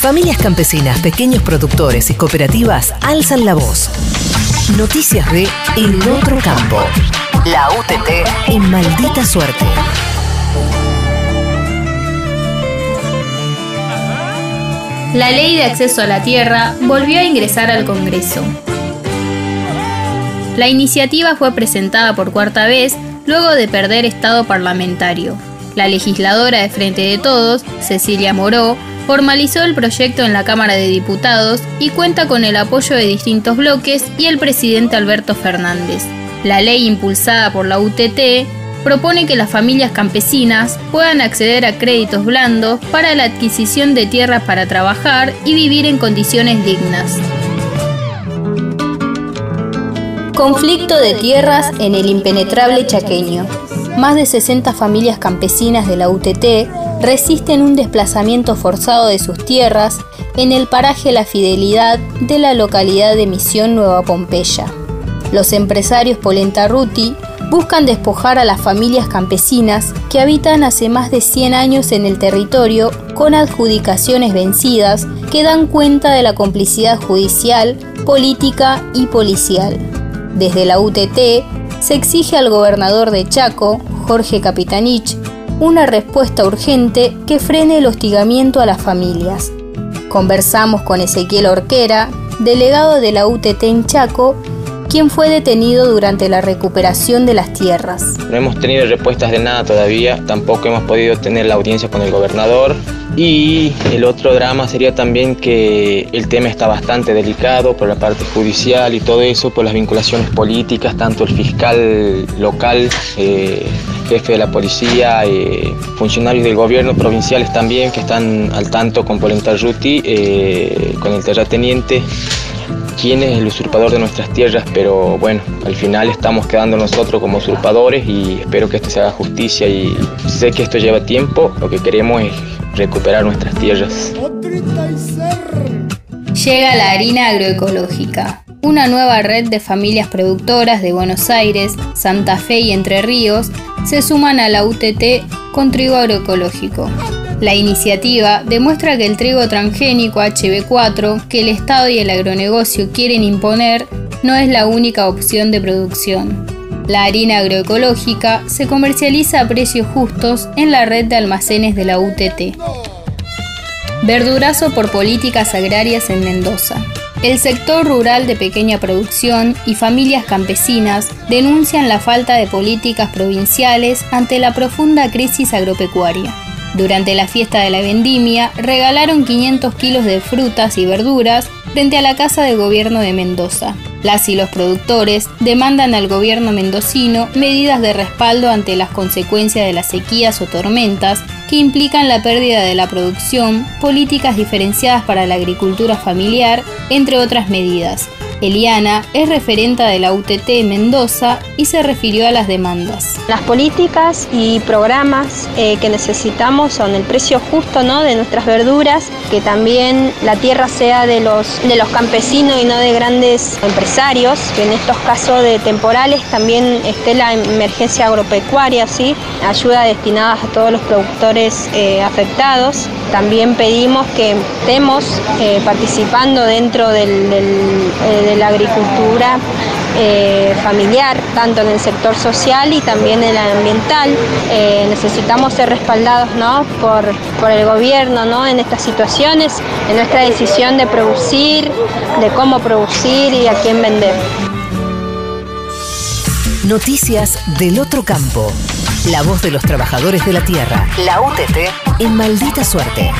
Familias campesinas, pequeños productores y cooperativas alzan la voz. Noticias de El Otro Campo. La UTT en maldita suerte. La ley de acceso a la tierra volvió a ingresar al Congreso. La iniciativa fue presentada por cuarta vez luego de perder estado parlamentario. La legisladora de Frente de Todos, Cecilia Moró, formalizó el proyecto en la Cámara de Diputados y cuenta con el apoyo de distintos bloques y el presidente Alberto Fernández. La ley impulsada por la UTT propone que las familias campesinas puedan acceder a créditos blandos para la adquisición de tierras para trabajar y vivir en condiciones dignas. Conflicto de tierras en el impenetrable chaqueño. Más de 60 familias campesinas de la UTT resisten un desplazamiento forzado de sus tierras en el paraje La Fidelidad de la localidad de Misión Nueva Pompeya. Los empresarios Polenta Ruti buscan despojar a las familias campesinas que habitan hace más de 100 años en el territorio con adjudicaciones vencidas que dan cuenta de la complicidad judicial, política y policial. Desde la UTT se exige al gobernador de Chaco, Jorge Capitanich, una respuesta urgente que frene el hostigamiento a las familias. Conversamos con Ezequiel Orquera, delegado de la UTT en Chaco, quien fue detenido durante la recuperación de las tierras. No hemos tenido respuestas de nada todavía, tampoco hemos podido tener la audiencia con el gobernador. Y el otro drama sería también que el tema está bastante delicado por la parte judicial y todo eso, por las vinculaciones políticas, tanto el fiscal local, eh, jefe de la policía, eh, funcionarios del gobierno provinciales también que están al tanto con Polenta Ruti, eh, con el terrateniente quién es el usurpador de nuestras tierras, pero bueno, al final estamos quedando nosotros como usurpadores y espero que esto se haga justicia y sé que esto lleva tiempo, lo que queremos es recuperar nuestras tierras. Llega la harina agroecológica, una nueva red de familias productoras de Buenos Aires, Santa Fe y Entre Ríos se suman a la UTT con trigo agroecológico. La iniciativa demuestra que el trigo transgénico HB4 que el Estado y el agronegocio quieren imponer no es la única opción de producción. La harina agroecológica se comercializa a precios justos en la red de almacenes de la UTT. Verdurazo por políticas agrarias en Mendoza. El sector rural de pequeña producción y familias campesinas denuncian la falta de políticas provinciales ante la profunda crisis agropecuaria. Durante la fiesta de la vendimia, regalaron 500 kilos de frutas y verduras frente a la Casa de Gobierno de Mendoza. Las y los productores demandan al gobierno mendocino medidas de respaldo ante las consecuencias de las sequías o tormentas que implican la pérdida de la producción, políticas diferenciadas para la agricultura familiar, entre otras medidas. Eliana es referenta de la UTT Mendoza y se refirió a las demandas. Las políticas y programas eh, que necesitamos son el precio justo ¿no? de nuestras verduras, que también la tierra sea de los, de los campesinos y no de grandes empresarios, que en estos casos de temporales también esté la emergencia agropecuaria, ¿sí? ayuda destinada a todos los productores eh, afectados. También pedimos que estemos eh, participando dentro del, de la agricultura eh, familiar, tanto en el sector social y también en el ambiental. Eh, necesitamos ser respaldados ¿no? por, por el gobierno ¿no? en estas situaciones, en nuestra decisión de producir, de cómo producir y a quién vender. Noticias del otro campo. La voz de los trabajadores de la tierra. La UTT en maldita suerte.